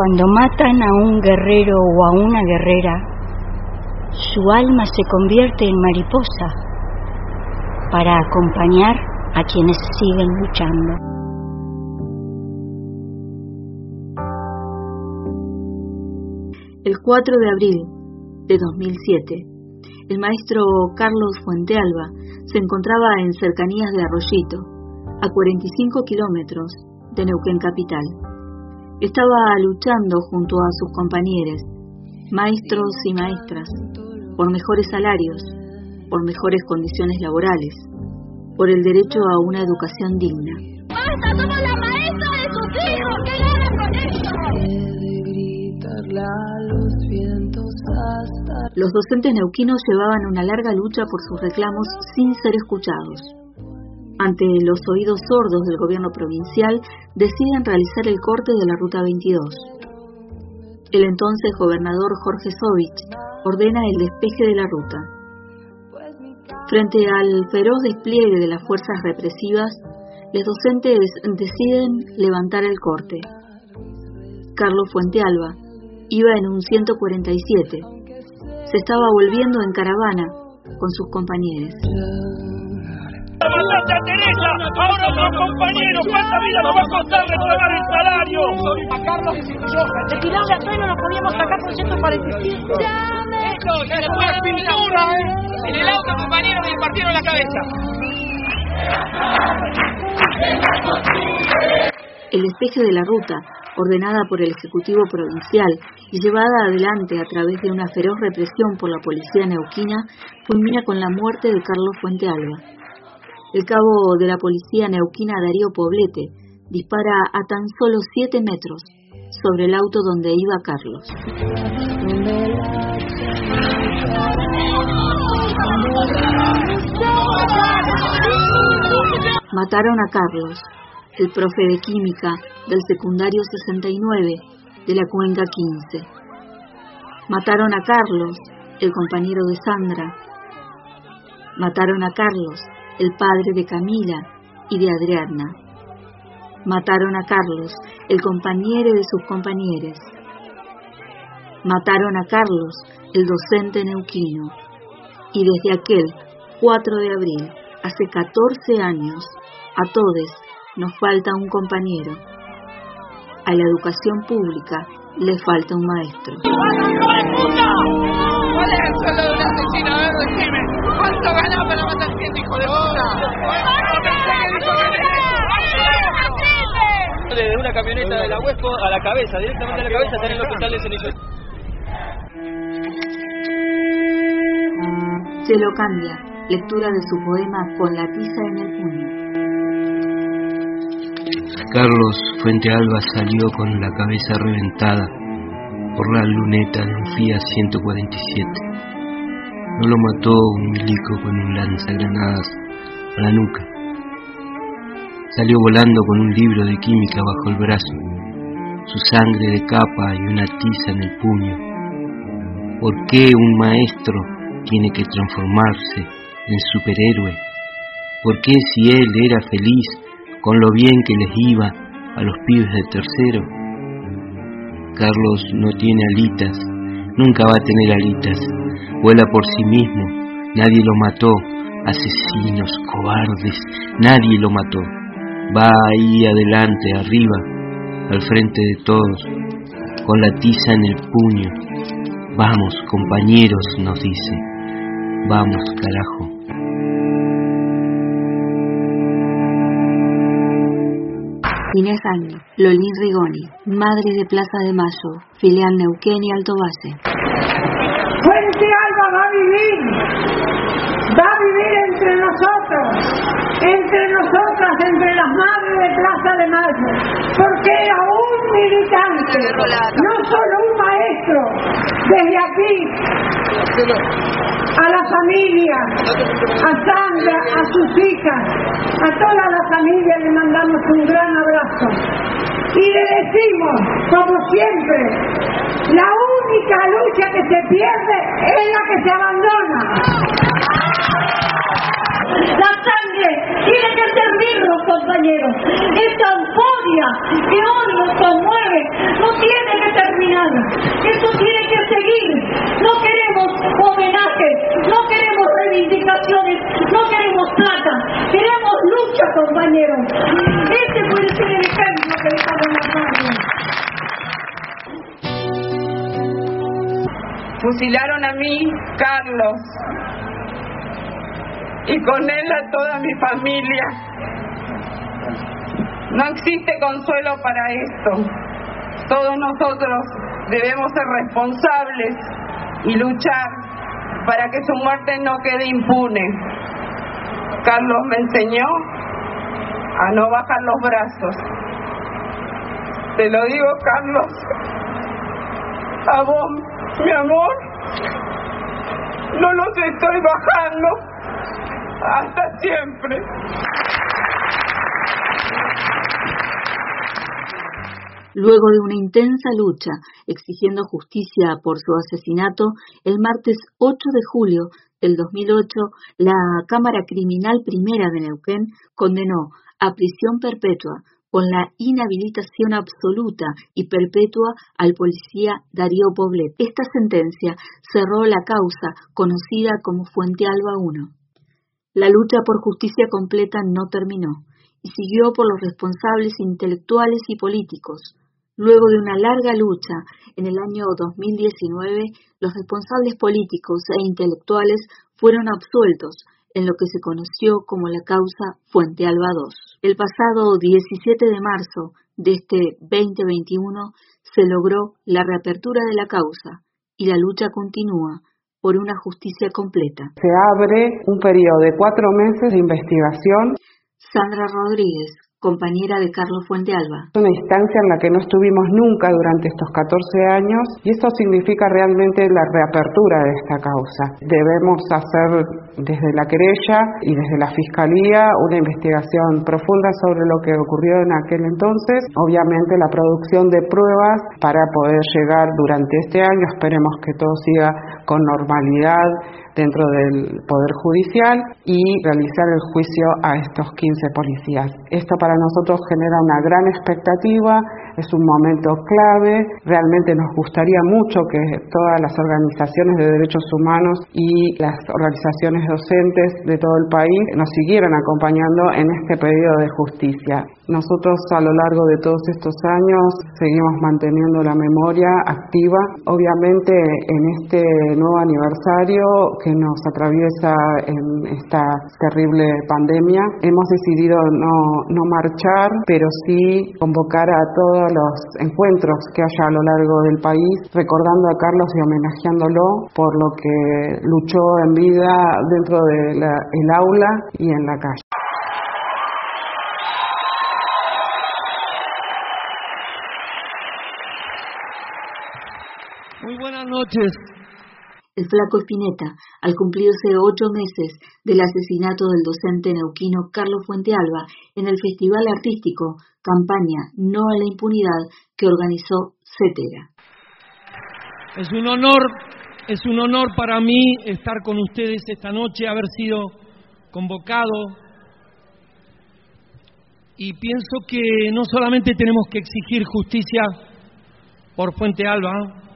Cuando matan a un guerrero o a una guerrera, su alma se convierte en mariposa para acompañar a quienes siguen luchando. El 4 de abril de 2007, el maestro Carlos Fuentealba se encontraba en cercanías de Arroyito, a 45 kilómetros de Neuquén Capital. Estaba luchando junto a sus compañeros, maestros y maestras, por mejores salarios, por mejores condiciones laborales, por el derecho a una educación digna. ¡Basta! ¡Somos la maestra de sus hijos! ¡Que ganan con esto! Los docentes neuquinos llevaban una larga lucha por sus reclamos sin ser escuchados. Ante los oídos sordos del gobierno provincial, deciden realizar el corte de la Ruta 22. El entonces gobernador Jorge Sovich ordena el despeje de la ruta. Frente al feroz despliegue de las fuerzas represivas, los docentes deciden levantar el corte. Carlos Fuentealba iba en un 147. Se estaba volviendo en caravana con sus compañeros. ¡Bastante a Teresa! ¡Ahora otros compañeros! ¿Cuánta vida nos va a costar reclamar el salario? A Carlos y yo. De tirarle a freno nos podíamos sacar por 145. Esto ya se fue a pintura, ¿eh? En el auto, compañeros, me partieron la cabeza. El despeje de la ruta, ordenada por el Ejecutivo Provincial y llevada adelante a través de una feroz represión por la policía neuquina, culmina con la muerte de Carlos Fuentealba. El cabo de la policía neuquina Darío Poblete dispara a tan solo 7 metros sobre el auto donde iba Carlos. Mataron a Carlos, el profe de química del secundario 69 de la cuenca 15. Mataron a Carlos, el compañero de Sandra. Mataron a Carlos, el padre de Camila y de Adriana. Mataron a Carlos, el compañero de sus compañeros. Mataron a Carlos, el docente neuquino. Y desde aquel 4 de abril, hace 14 años, a todos nos falta un compañero. A la educación pública le falta un maestro. ¿Cuál es el sueldo de una asesina? A ver, decime. ¿Cuánto ganás para matar de puta? Desde una camioneta de la Huesco a la cabeza, directamente a la cabeza, está en el hospital de Cenillo. Chelo Candia, lectura de su poema Con la tiza en el puño. Carlos Fuentealba salió con la cabeza reventada por la luneta de un Fiat 147. No lo mató un milico con un lanzagranadas a la nuca. Salió volando con un libro de química bajo el brazo, su sangre de capa y una tiza en el puño. ¿Por qué un maestro tiene que transformarse en superhéroe? ¿Por qué si él era feliz con lo bien que les iba a los pibes de tercero? Carlos no tiene alitas, nunca va a tener alitas, vuela por sí mismo, nadie lo mató, asesinos, cobardes, nadie lo mató, va ahí adelante, arriba, al frente de todos, con la tiza en el puño, vamos compañeros, nos dice, vamos carajo. Inés Agni, Lolín Rigoni, madre de Plaza de Mayo, filial Neuquén y Alto Base. Fuente Alba va a vivir, va a vivir entre nosotros, entre nosotras, entre las madres de Plaza de Mayo, porque era un militante, no solo un maestro. Desde aquí, a la familia, a Sandra, a sus hijas, a toda la familia le mandamos un gran abrazo. Y le decimos, como siempre, la única lucha que se pierde es la que se abandona. La sangre tiene que servirnos, compañeros. Esta euforia que hoy nos conmueve no tiene que terminar. Esto tiene que seguir. No queremos homenajes, no queremos reivindicaciones, no queremos plata. Queremos lucha, compañeros. Este puede ser el ejemplo que dejamos en las. Fusilaron a mí, Carlos, y con él a toda mi familia. No existe consuelo para esto. Todos nosotros debemos ser responsables y luchar para que su muerte no quede impune. Carlos me enseñó a no bajar los brazos. Te lo digo, Carlos, a vos, mi amor, no los estoy bajando hasta siempre. Luego de una intensa lucha exigiendo justicia por su asesinato, el martes 8 de julio del 2008, la Cámara Criminal Primera de Neuquén condenó a prisión perpetua con la inhabilitación absoluta y perpetua al policía Darío Poblet. Esta sentencia cerró la causa conocida como Fuente Alba I. La lucha por justicia completa no terminó y siguió por los responsables intelectuales y políticos. Luego de una larga lucha, en el año 2019, los responsables políticos e intelectuales fueron absueltos en lo que se conoció como la causa Fuente Alba II. El pasado 17 de marzo de este 2021 se logró la reapertura de la causa y la lucha continúa por una justicia completa. Se abre un periodo de cuatro meses de investigación. Sandra Rodríguez, compañera de Carlos Fuente Alba. Es una instancia en la que no estuvimos nunca durante estos 14 años y eso significa realmente la reapertura de esta causa. Debemos hacer desde la querella y desde la Fiscalía una investigación profunda sobre lo que ocurrió en aquel entonces, obviamente la producción de pruebas para poder llegar durante este año, esperemos que todo siga con normalidad dentro del Poder Judicial y realizar el juicio a estos 15 policías. Esto para nosotros genera una gran expectativa, es un momento clave, realmente nos gustaría mucho que todas las organizaciones de derechos humanos y las organizaciones docentes de todo el país nos siguieran acompañando en este pedido de justicia. Nosotros a lo largo de todos estos años seguimos manteniendo la memoria activa. Obviamente en este nuevo aniversario que nos atraviesa en esta terrible pandemia, hemos decidido no, no marchar, pero sí convocar a los encuentros que haya a lo largo del país, recordando a Carlos y homenajeándolo por lo que luchó en vida dentro del el aula y en la calle. Muy buenas noches. El flaco Espineta, al cumplirse ocho meses del asesinato del docente neuquino Carlos Fuente Alba en el Festival Artístico Campaña No a la Impunidad que organizó CETERA. Es un honor, es un honor para mí estar con ustedes esta noche, haber sido convocado y pienso que no solamente tenemos que exigir justicia por Fuente Alba,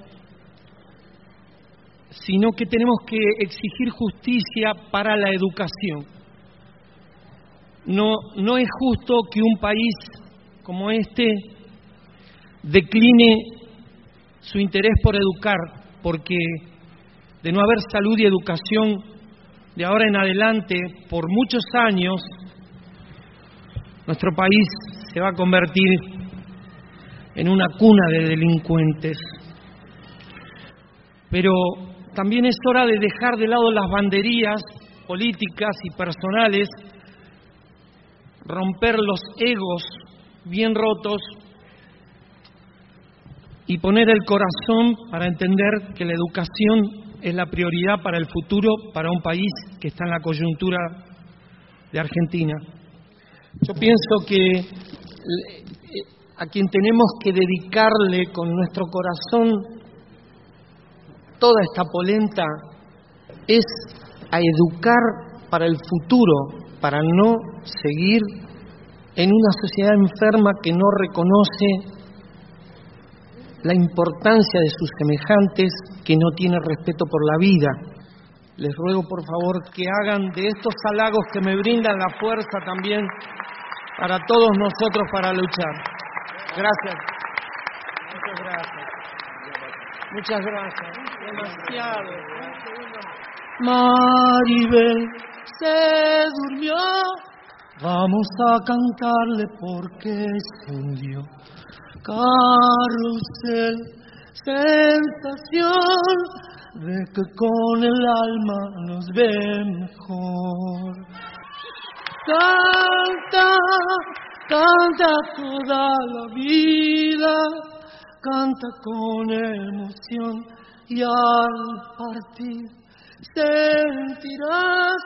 sino que tenemos que exigir justicia para la educación. No, no es justo que un país como este decline su interés por educar, porque de no haber salud y educación, de ahora en adelante, por muchos años, nuestro país se va a convertir en una cuna de delincuentes. Pero también es hora de dejar de lado las banderías políticas y personales, romper los egos bien rotos y poner el corazón para entender que la educación es la prioridad para el futuro, para un país que está en la coyuntura de Argentina. Yo pienso que a quien tenemos que dedicarle con nuestro corazón toda esta polenta es a educar para el futuro, para no seguir en una sociedad enferma que no reconoce la importancia de sus semejantes, que no tiene respeto por la vida. Les ruego por favor que hagan de estos halagos que me brindan la fuerza también para todos nosotros para luchar. Gracias. Muchas gracias. Muchas gracias. Demasiado. Maribel se durmió. Vamos a cantarle porque se hundió. Carrusel, sensación de que con el alma nos ve mejor. Canta, canta toda la vida, canta con emoción y al partir sentirás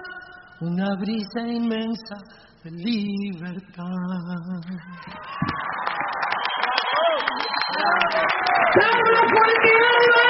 una brisa inmensa de libertad. ¡Carlos Fuente Alba!